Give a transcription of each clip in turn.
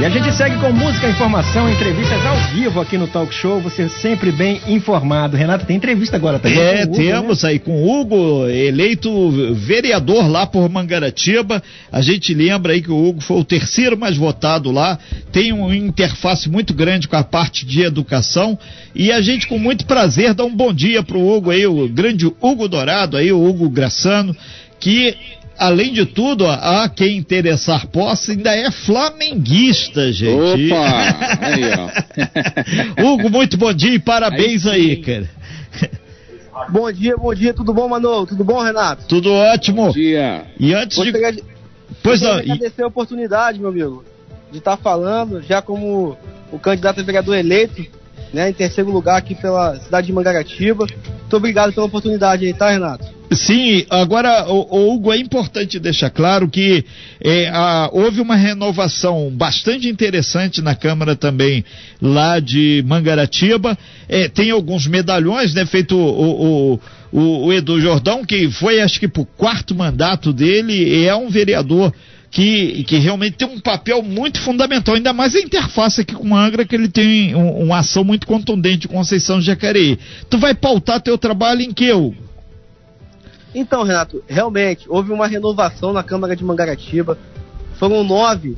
E a gente segue com música, informação, entrevistas ao vivo aqui no Talk Show. Você sempre bem informado. Renato, tem entrevista agora também. É, Hugo, temos né? aí com o Hugo, eleito vereador lá por Mangaratiba. A gente lembra aí que o Hugo foi o terceiro mais votado lá. Tem uma interface muito grande com a parte de educação. E a gente, com muito prazer, dá um bom dia pro Hugo aí, o grande Hugo Dourado aí, o Hugo Graçano, que além de tudo, a quem interessar posse ainda é flamenguista, gente. Opa! Aí, ó. Hugo, muito bom dia e parabéns aí, aí cara. Bom dia, bom dia, tudo bom, Manu? Tudo bom, Renato? Tudo ótimo. Bom dia. E antes Vou de. de... Pois não. agradecer a oportunidade, meu amigo, de estar tá falando, já como o candidato a vereador eleito, né, em terceiro lugar aqui pela cidade de Mangaratiba. Muito obrigado pela oportunidade aí, tá, Renato? Sim, agora, o, Hugo, é importante deixar claro que é, a, houve uma renovação bastante interessante na Câmara também, lá de Mangaratiba. É, tem alguns medalhões, né? Feito o, o, o, o Edu Jordão, que foi, acho que, para o quarto mandato dele, é um vereador que, que realmente tem um papel muito fundamental, ainda mais a interface aqui com o Angra, que ele tem um, uma ação muito contundente Conceição Jacareí. Tu vai pautar teu trabalho em que, Hugo? Então, Renato, realmente houve uma renovação na Câmara de Mangaratiba. Foram nove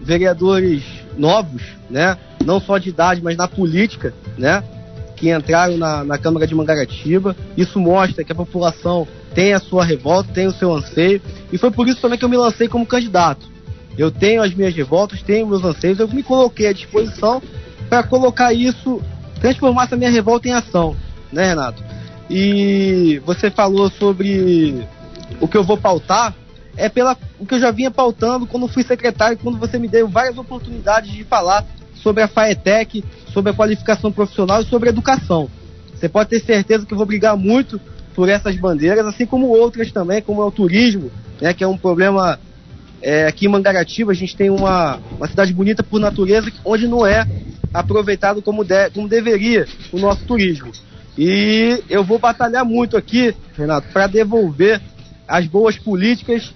vereadores novos, né? Não só de idade, mas na política, né? Que entraram na, na Câmara de Mangaratiba. Isso mostra que a população tem a sua revolta, tem o seu anseio. E foi por isso também que eu me lancei como candidato. Eu tenho as minhas revoltas, tenho meus anseios, eu me coloquei à disposição para colocar isso, transformar essa minha revolta em ação, né, Renato? E você falou sobre o que eu vou pautar, é pela o que eu já vinha pautando quando fui secretário, quando você me deu várias oportunidades de falar sobre a FAETEC, sobre a qualificação profissional e sobre a educação. Você pode ter certeza que eu vou brigar muito por essas bandeiras, assim como outras também, como é o turismo, né, que é um problema é, aqui em Mangaratiba, a gente tem uma, uma cidade bonita por natureza, onde não é aproveitado como, de, como deveria o nosso turismo. E eu vou batalhar muito aqui, Renato, para devolver as boas políticas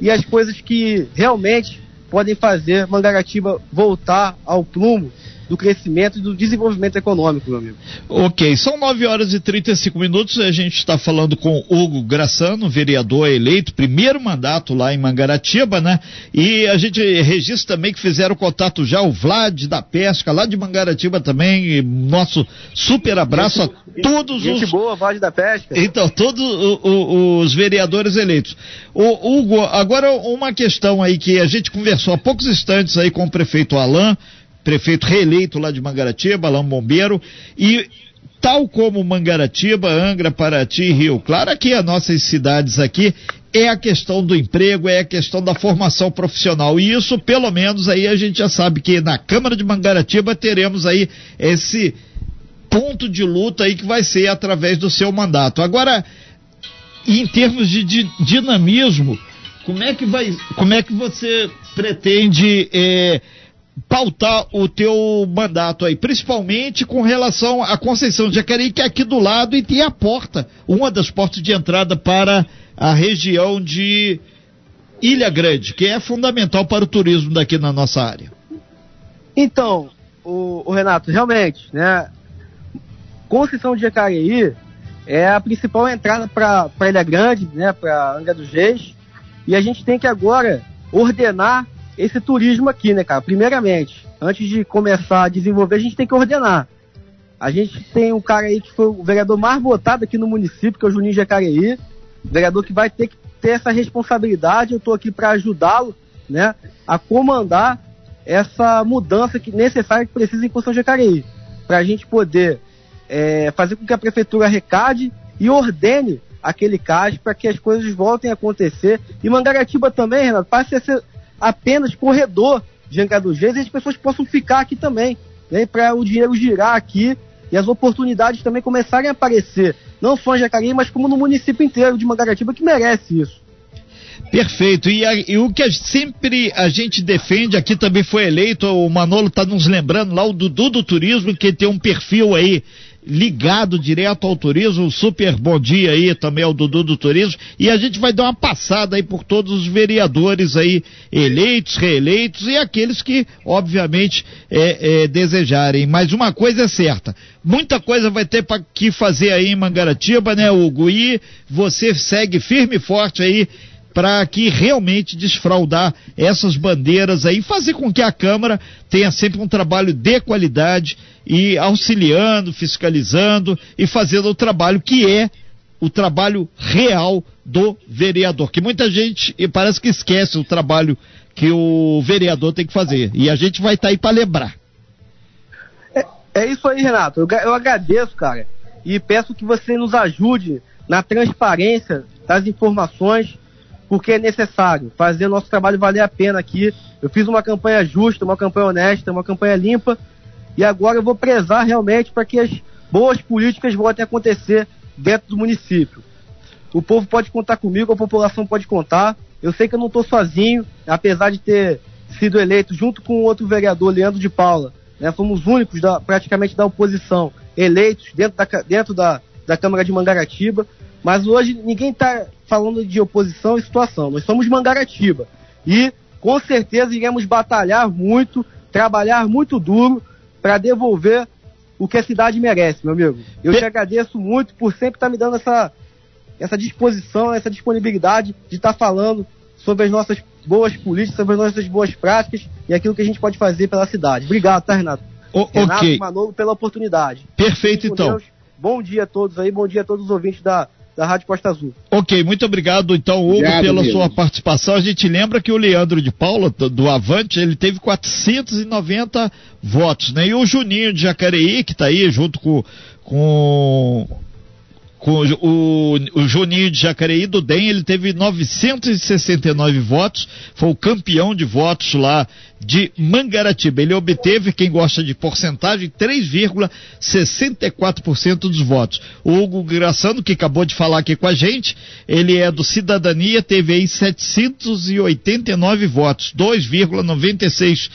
e as coisas que realmente podem fazer Mangaratiba voltar ao plumo do crescimento e do desenvolvimento econômico, meu amigo. Ok, são 9 horas e 35 minutos. A gente está falando com Hugo Graçano, vereador eleito, primeiro mandato lá em Mangaratiba, né? E a gente registra também que fizeram contato já o Vlad da Pesca, lá de Mangaratiba também. Nosso super abraço gente, a todos gente os. boa, Vlad da Pesca. Então, todos os vereadores eleitos. O Hugo, agora uma questão aí que a gente conversou há poucos instantes aí com o prefeito Alain prefeito reeleito lá de Mangaratiba, Alain Bombeiro, e tal como Mangaratiba, Angra, Paraty, Rio Claro, aqui as nossas cidades aqui, é a questão do emprego, é a questão da formação profissional. E isso, pelo menos, aí a gente já sabe que na Câmara de Mangaratiba teremos aí esse ponto de luta aí que vai ser através do seu mandato. Agora, em termos de, de dinamismo, como é que vai, como é que você pretende eh, pautar o teu mandato aí, principalmente com relação à Conceição de Jacareí, que é aqui do lado e tem a porta, uma das portas de entrada para a região de Ilha Grande, que é fundamental para o turismo daqui na nossa área. Então, o, o Renato, realmente, né, Conceição de Jacareí é a principal entrada para Ilha Grande, né, para Angra dos Reis, e a gente tem que agora ordenar esse turismo aqui, né, cara? Primeiramente, antes de começar a desenvolver, a gente tem que ordenar. A gente tem um cara aí que foi o vereador mais votado aqui no município, que é o Juninho Jacareí, vereador que vai ter que ter essa responsabilidade. Eu estou aqui para ajudá-lo, né, a comandar essa mudança que necessária que precisa em Constituição Jacareí, para a gente poder é, fazer com que a prefeitura arrecade e ordene aquele CAS para que as coisas voltem a acontecer. E Mangaratiba também, Renato, passe a ser apenas corredor de Reis e as pessoas possam ficar aqui também, né, para o dinheiro girar aqui e as oportunidades também começarem a aparecer, não só em Jacareí, mas como no município inteiro de Mangaratiba, que merece isso. Perfeito. E, a, e, o que a, sempre a gente defende, aqui também foi eleito, o Manolo está nos lembrando lá, o Dudu do Turismo, que tem um perfil aí ligado direto ao turismo. Um super bom dia aí também ao Dudu do Turismo. E a gente vai dar uma passada aí por todos os vereadores aí, eleitos, reeleitos e aqueles que, obviamente, é, é, desejarem. Mas uma coisa é certa: muita coisa vai ter para que fazer aí em Mangaratiba, né, Hugo? E você segue firme e forte aí para que realmente desfraudar essas bandeiras aí, fazer com que a Câmara tenha sempre um trabalho de qualidade e auxiliando, fiscalizando e fazendo o trabalho que é o trabalho real do vereador, que muita gente parece que esquece o trabalho que o vereador tem que fazer. E a gente vai estar tá aí para lembrar. É, é, isso aí, Renato. Eu, eu agradeço, cara, e peço que você nos ajude na transparência das informações porque é necessário fazer o nosso trabalho valer a pena aqui. Eu fiz uma campanha justa, uma campanha honesta, uma campanha limpa, e agora eu vou prezar realmente para que as boas políticas voltem a acontecer dentro do município. O povo pode contar comigo, a população pode contar. Eu sei que eu não estou sozinho, apesar de ter sido eleito junto com outro vereador, Leandro de Paula. Né, fomos únicos da, praticamente da oposição eleitos dentro da, dentro da, da Câmara de Mangaratiba. Mas hoje ninguém está falando de oposição e situação. Nós somos Mangaratiba. E com certeza iremos batalhar muito, trabalhar muito duro para devolver o que a cidade merece, meu amigo. Eu te agradeço muito por sempre estar tá me dando essa, essa disposição, essa disponibilidade de estar tá falando sobre as nossas boas políticas, sobre as nossas boas práticas e aquilo que a gente pode fazer pela cidade. Obrigado, tá, Renato? O, Renato okay. Manolo, pela oportunidade. Perfeito, então. Deus. Bom dia a todos aí, bom dia a todos os ouvintes da da Rádio Costa Azul. Ok, muito obrigado então, Hugo, obrigado, pela mesmo. sua participação. A gente lembra que o Leandro de Paula, do Avante, ele teve 490 votos, né? E o Juninho de Jacareí, que está aí junto com, com com o, o Juninho de Jacareí do DEM, ele teve 969 votos, foi o campeão de votos lá de Mangaratiba. Ele obteve, quem gosta de porcentagem, 3,64% dos votos. O Hugo Graçano, que acabou de falar aqui com a gente, ele é do Cidadania, teve aí 789 votos, 2,96%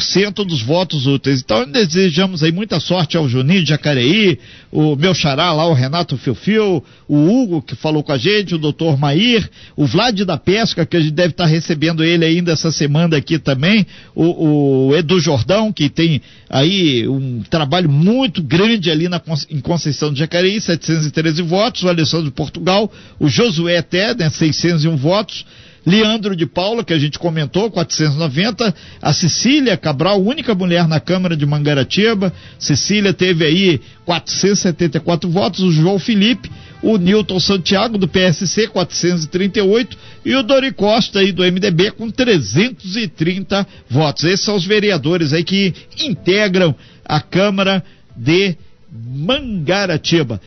cento dos votos úteis. Então desejamos aí muita sorte ao Juninho de Jacareí, o meu xará lá, o Renato Fiofio, o Hugo que falou com a gente, o doutor Mair, o Vlad da Pesca, que a gente deve estar recebendo ele ainda essa semana aqui também, o, o Edu Jordão, que tem aí um trabalho muito grande ali na, em Conceição de Jacareí, 713 votos, o Alessandro de Portugal, o Josué né, 601 votos, Leandro de Paula, que a gente comentou, 490. A Cecília Cabral, única mulher na Câmara de Mangaratiba. Cecília teve aí 474 votos. O João Felipe, o Newton Santiago, do PSC, 438. E o Dori Costa, aí, do MDB, com 330 votos. Esses são os vereadores aí que integram a Câmara de Mangaratiba.